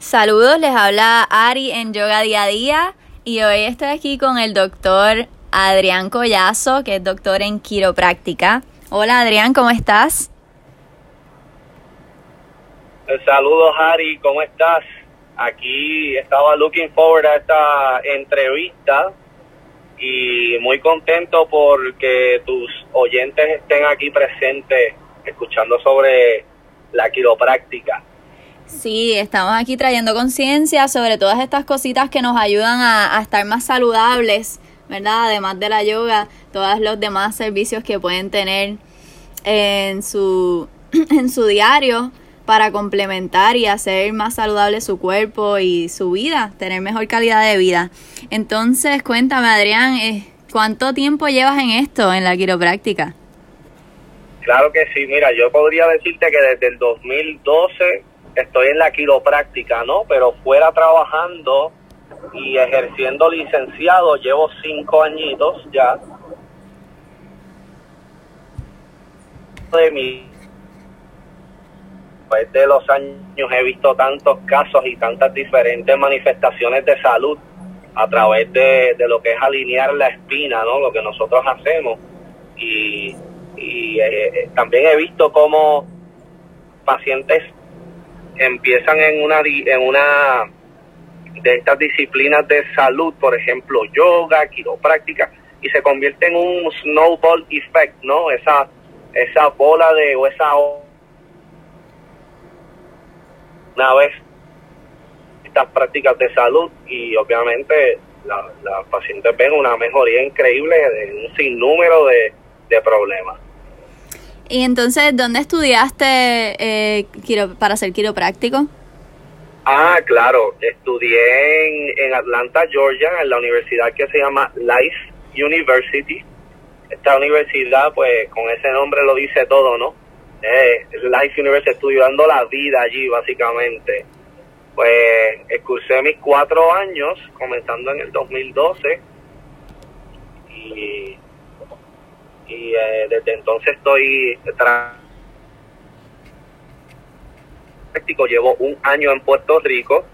Saludos, les habla Ari en Yoga Día a Día y hoy estoy aquí con el doctor Adrián Collazo, que es doctor en quiropráctica. Hola Adrián, ¿cómo estás? Saludos Ari, ¿cómo estás? Aquí estaba looking forward a esta entrevista y muy contento porque tus oyentes estén aquí presentes escuchando sobre la quiropráctica. Sí, estamos aquí trayendo conciencia sobre todas estas cositas que nos ayudan a, estar más saludables, ¿verdad? Además de la yoga, todos los demás servicios que pueden tener en su, en su diario para complementar y hacer más saludable su cuerpo y su vida, tener mejor calidad de vida. Entonces, cuéntame, Adrián, eh, ¿cuánto tiempo llevas en esto, en la quiropráctica? Claro que sí, mira, yo podría decirte que desde el 2012 estoy en la quiropráctica, ¿no? Pero fuera trabajando y ejerciendo licenciado, llevo cinco añitos ya. De mi después de los años he visto tantos casos y tantas diferentes manifestaciones de salud a través de, lo que es alinear la espina, ¿no? Lo que nosotros hacemos. Y, y eh, también he visto cómo pacientes empiezan en una en una de estas disciplinas de salud, por ejemplo, yoga, quiropráctica, y se convierte en un snowball effect, ¿no? Esa esa bola de o esa una vez estas prácticas de salud y obviamente la, la paciente ven una mejoría increíble de un sinnúmero de, de problemas. Y entonces, ¿dónde estudiaste eh, para ser quiropráctico? Ah, claro, estudié en, Atlanta, Georgia, en la universidad que se llama Life University. Esta universidad, pues con ese nombre lo dice todo, ¿no? Eh, Life University, estudiando la vida allí, básicamente. Pues cursé mis cuatro años, comenzando en el 2012, y y eh, desde entonces estoy práctico. Llevo un año en Puerto Rico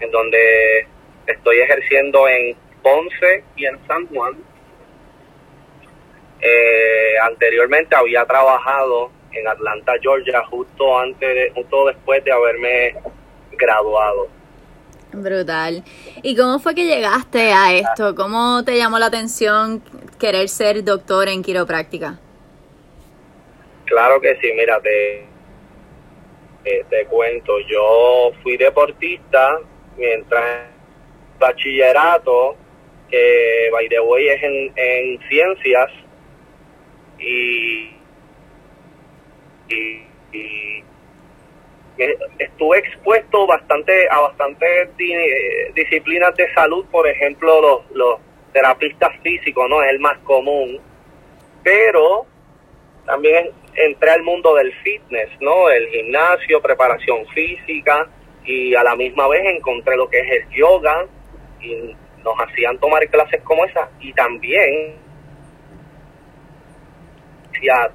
en donde estoy ejerciendo en Ponce y en San Juan. Eh, anteriormente había trabajado en Atlanta Georgia justo antes de, justo después de haberme graduado Brutal. ¿Y cómo fue que llegaste a esto? ¿Cómo te llamó la atención querer ser doctor en quiropráctica? Claro que sí, mira, te, te, cuento, yo fui deportista mientras bachillerato, que by es en, en ciencias, y, y estuve expuesto bastante a bastantes disciplinas de salud, por ejemplo, los, los terapistas físicos, ¿no? Es el más común, pero también entré al mundo del fitness, ¿no? El gimnasio, preparación física y a la misma vez encontré lo que es el yoga y nos hacían tomar clases como esas y también ya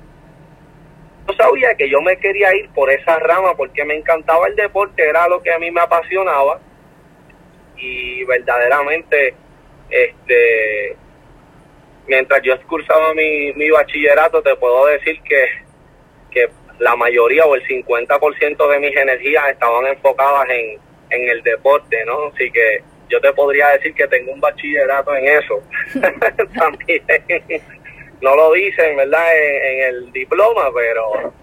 sabía que yo me quería ir por esa rama porque me encantaba el deporte, era lo que a mí me apasionaba. Y verdaderamente este mientras yo cursaba mi, mi bachillerato te puedo decir que, que la mayoría o el 50% de mis energías estaban enfocadas en, en el deporte, ¿no? Así que yo te podría decir que tengo un bachillerato en eso. También no lo dicen, ¿verdad? En, el diploma, pero,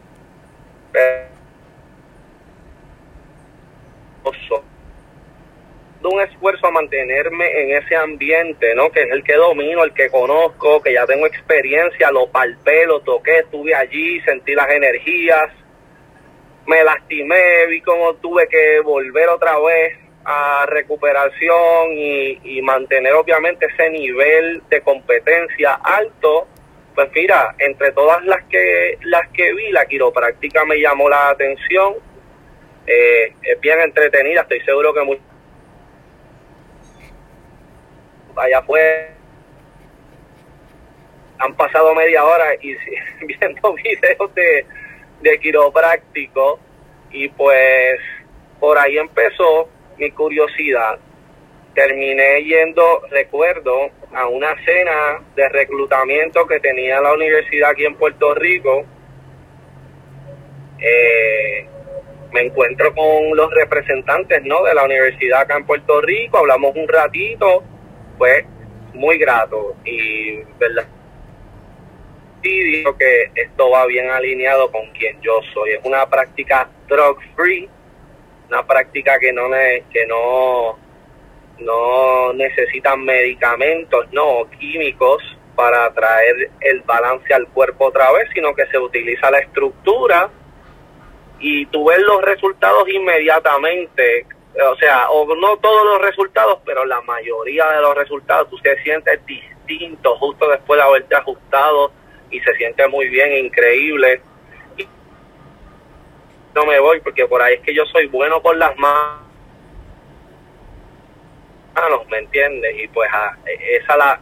un esfuerzo a mantenerme en ese ambiente, ¿no? Que es el que domino, el que conozco, que ya tengo experiencia, lo palpé, lo toqué, estuve allí, sentí las energías, me lastimé, vi cómo tuve que volver otra vez a recuperación y, y mantener obviamente ese nivel de competencia alto pues mira, entre todas las que las que vi, la quiropráctica me llamó la atención. Eh, es bien entretenida, estoy seguro que muy... allá fue han pasado media hora y viendo videos de, de quiropráctico y pues por ahí empezó mi curiosidad, terminé yendo, recuerdo, a una cena de reclutamiento que tenía la universidad aquí en Puerto Rico. Eh, me encuentro con los representantes ¿no? de la universidad acá en Puerto Rico, hablamos un ratito, fue muy grato y verdad digo que esto va bien alineado con quien yo soy. Es una práctica drug free, una práctica que no que no no necesitan medicamentos, no químicos para traer el balance al cuerpo otra vez, sino que se utiliza la estructura y tú ves los resultados inmediatamente, o sea, o no todos los resultados, pero la mayoría de los resultados, tú te sientes distinto justo después de haberte ajustado y se siente muy bien, increíble. No me voy porque por ahí es que yo soy bueno con las manos, ¿me entiendes? Y pues ah, esa la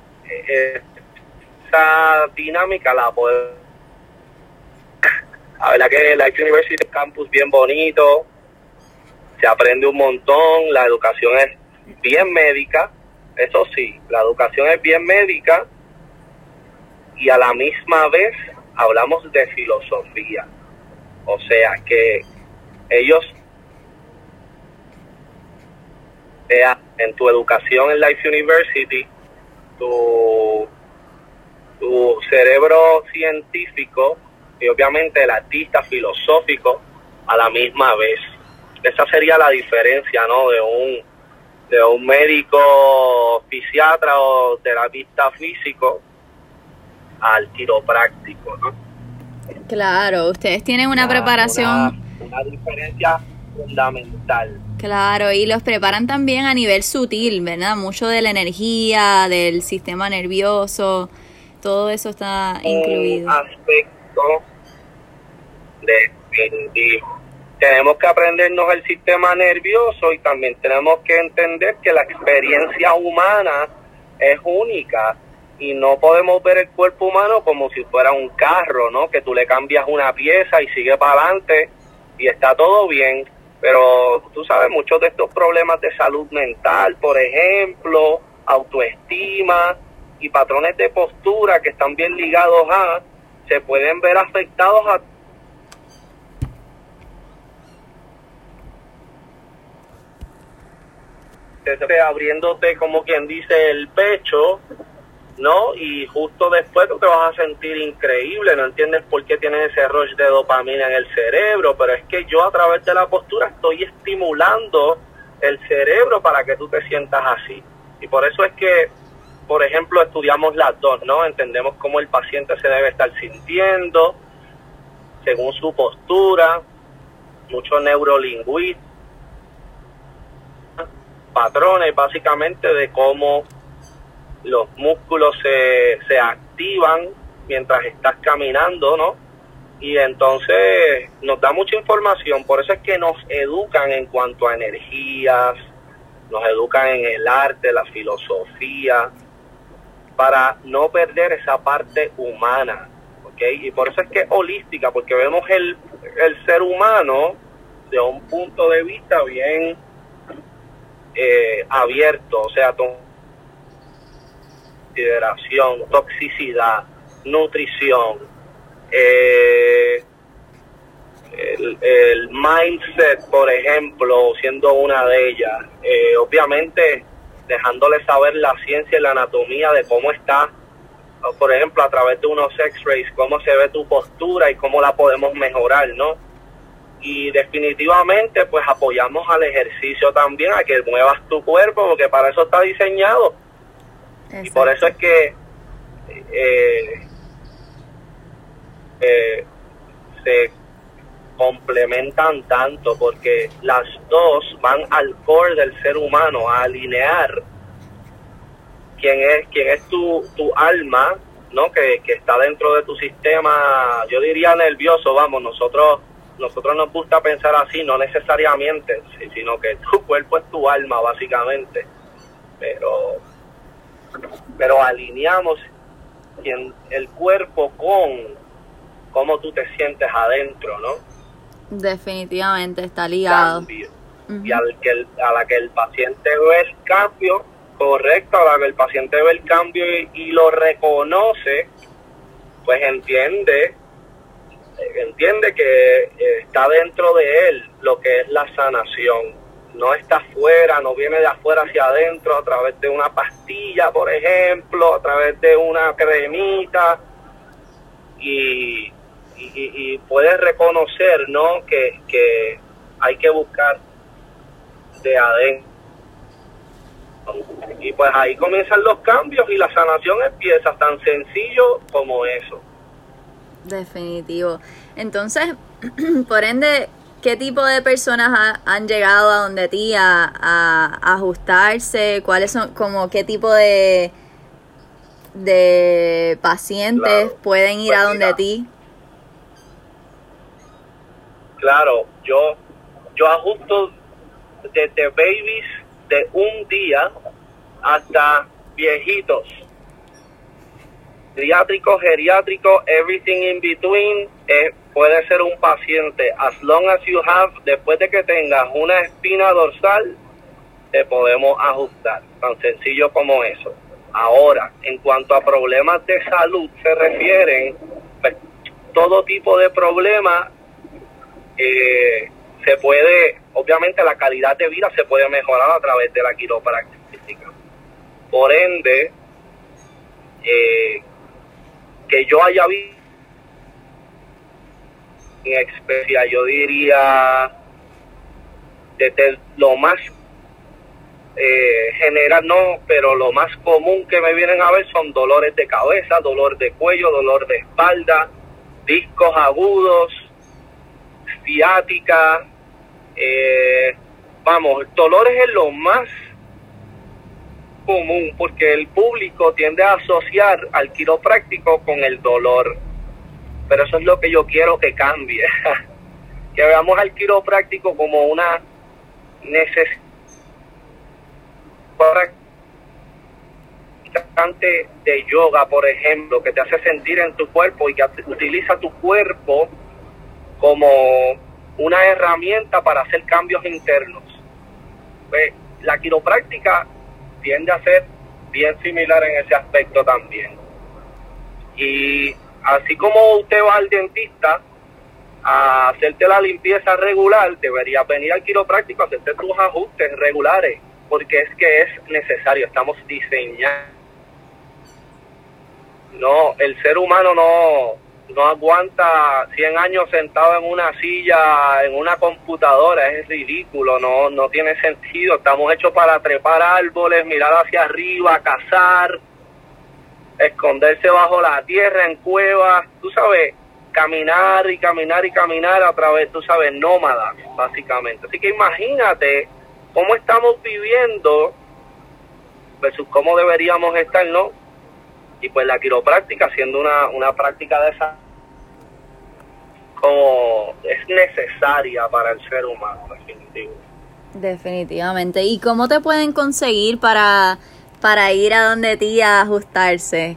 esa dinámica la puedo la verdad que Life University es campus bien bonito, se aprende un montón, la educación es bien médica, eso sí, la educación es bien médica y a la misma vez hablamos de filosofía. O sea que ellos en tu educación en Life University, tu, tu cerebro científico y obviamente el artista filosófico a la misma vez. Esa sería la diferencia, ¿no? De un, de un médico fisiatra o terapista físico al quiropráctico, ¿no? Claro, ustedes tienen una preparación... Una, diferencia fundamental. Claro, y los preparan también a nivel sutil, ¿verdad? Mucho de la energía, del sistema nervioso, todo eso está incluido. Un aspecto definitivo. Tenemos que aprendernos el sistema nervioso y también tenemos que entender que la experiencia humana es única y no podemos ver el cuerpo humano como si fuera un carro, ¿no? Que tú le cambias una pieza y sigue para adelante y está todo bien. Pero tú sabes, muchos de estos problemas de salud mental, por ejemplo, autoestima y patrones de postura que están bien ligados a, se pueden ver afectados a abriéndote como quien dice el pecho ¿no? Y justo después tú te vas a sentir increíble, no entiendes por qué tienes ese rush de dopamina en el cerebro, pero es que yo a través de la postura estoy estimulando el cerebro para que tú te sientas así. Y por eso es que, por ejemplo, estudiamos las dos, ¿no? Entendemos cómo el paciente se debe estar sintiendo según su postura, mucho neurolingüismo, patrones básicamente de cómo los músculos se, se activan mientras estás caminando, ¿no? Y entonces nos da mucha información, por eso es que nos educan en cuanto a energías, nos educan en el arte, la filosofía, para no perder esa parte humana, ¿ok? Y por eso es que es holística, porque vemos el, el ser humano de un punto de vista bien eh, abierto, o sea, consideración, toxicidad, nutrición, eh, el, mindset, por ejemplo, siendo una de ellas. Eh, obviamente, dejándole saber la ciencia y la anatomía de cómo está, por ejemplo, a través de unos x-rays, cómo se ve tu postura y cómo la podemos mejorar, ¿no? Y definitivamente, pues apoyamos al ejercicio también, a que muevas tu cuerpo, porque para eso está diseñado y por eso es que eh, eh, se complementan tanto, porque las dos van al core del ser humano, a alinear quién es, quién es tu, tu alma, ¿no? Que, que está dentro de tu sistema, yo diría nervioso, vamos, nosotros nosotros nos gusta pensar así, no necesariamente, sino que tu cuerpo es tu alma, básicamente. Pero pero alineamos el cuerpo con cómo tú te sientes adentro, ¿no? Definitivamente está ligado. y al que a la que el paciente ve el cambio, correcto, a la que el paciente ve el cambio y, lo reconoce, pues entiende entiende que eh, está dentro de él lo que es la sanación. No está afuera, no viene de afuera hacia adentro a través de una pastilla, por ejemplo, a través de una cremita. Y, y, puedes reconocer, ¿no? Que, que hay que buscar de adentro. Y pues ahí comienzan los cambios y la sanación empieza tan sencillo como eso. Definitivo. Entonces, por ende, ¿qué tipo de personas han llegado a donde ti a, ajustarse? ¿Cuáles son, como qué tipo de, de pacientes pueden ir a pues donde ti? Claro, yo, yo ajusto desde babies de un día hasta viejitos pediátrico, geriátrico, everything in between, eh, puede ser un paciente. As long as you have, después de que tengas una espina dorsal, te podemos ajustar. Tan sencillo como eso. Ahora, en cuanto a problemas de salud se refieren, pues, todo tipo de problemas eh, se puede, obviamente la calidad de vida se puede mejorar a través de la quiropráctica. Por ende, eh, que yo haya visto en experiencia, yo diría desde lo más eh, general no, pero lo más común que me vienen a ver son dolores de cabeza, dolor de cuello, dolor de espalda, discos agudos, ciática, eh, vamos, dolores es lo más común porque el público tiende a asociar al quiropráctico con el dolor. Pero eso es lo que yo quiero que cambie. que veamos al quiropráctico como una necesidad de yoga, por ejemplo, que te hace sentir en tu cuerpo y que utiliza tu cuerpo como una herramienta para hacer cambios internos. Pues, la quiropráctica tiende a ser bien similar en ese aspecto también. Y así como usted va al dentista a hacerte la limpieza regular, debería venir al quiropráctico a hacerte tus ajustes regulares, porque es que es necesario, estamos diseñando. No, el ser humano no, no aguanta 100 años sentado en una silla, en una computadora, es ridículo, no, no tiene sentido. Estamos hechos para trepar árboles, mirar hacia arriba, cazar, esconderse bajo la tierra, en cuevas, tú sabes, caminar y caminar y caminar a través, tú sabes, nómadas, básicamente. Así que imagínate cómo estamos viviendo versus cómo deberíamos estar, ¿no? Y pues la quiropráctica siendo una, una práctica de esa como es necesaria para el ser humano definitivo. Definitivamente. Y cómo te pueden conseguir para para ir a donde ti a ajustarse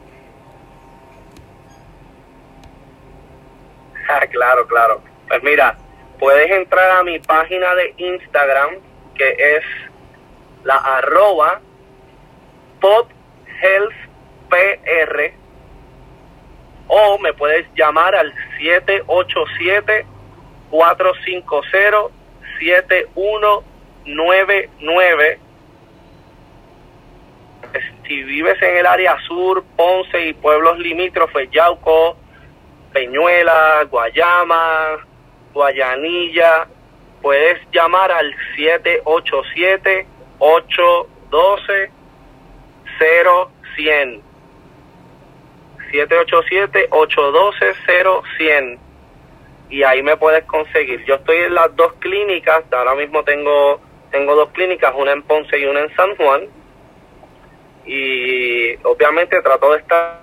ah, claro claro. Pues mira puedes entrar a mi página de Instagram que es la arroba pop health O me puedes llamar al 787-450-7199. Si vives en el área sur, Ponce y pueblos limítrofes, Yauco, Peñuela, Guayama, Guayanilla, puedes llamar al 787 812 0100 787-812-0100 y ahí me puedes conseguir. Yo estoy en las dos clínicas, ahora mismo tengo, tengo dos clínicas, una en Ponce y una en San Juan. Y obviamente trato de estar...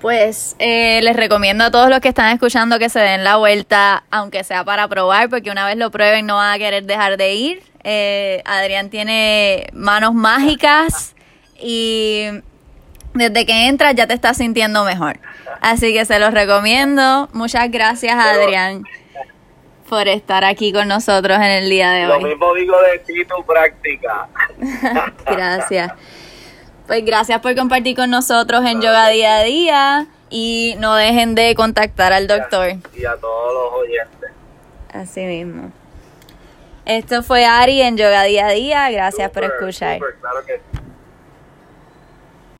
Pues eh, les recomiendo a todos los que están escuchando que se den la vuelta, aunque sea para probar, porque una vez lo prueben no van a querer dejar de ir. Eh, Adrián tiene manos mágicas y desde que entras ya te estás sintiendo mejor. Así que se los recomiendo. Muchas gracias, Adrián, por estar aquí con nosotros en el día de Lo hoy. mismo digo de ti, tu práctica. Gracias. Pues gracias por compartir con nosotros en Yoga Día a Día y no dejen de contactar al doctor. Y a todos los oyentes. Así mismo. Esto fue Ari en Yoga Día a Día. Gracias por escuchar. súper, claro que sí.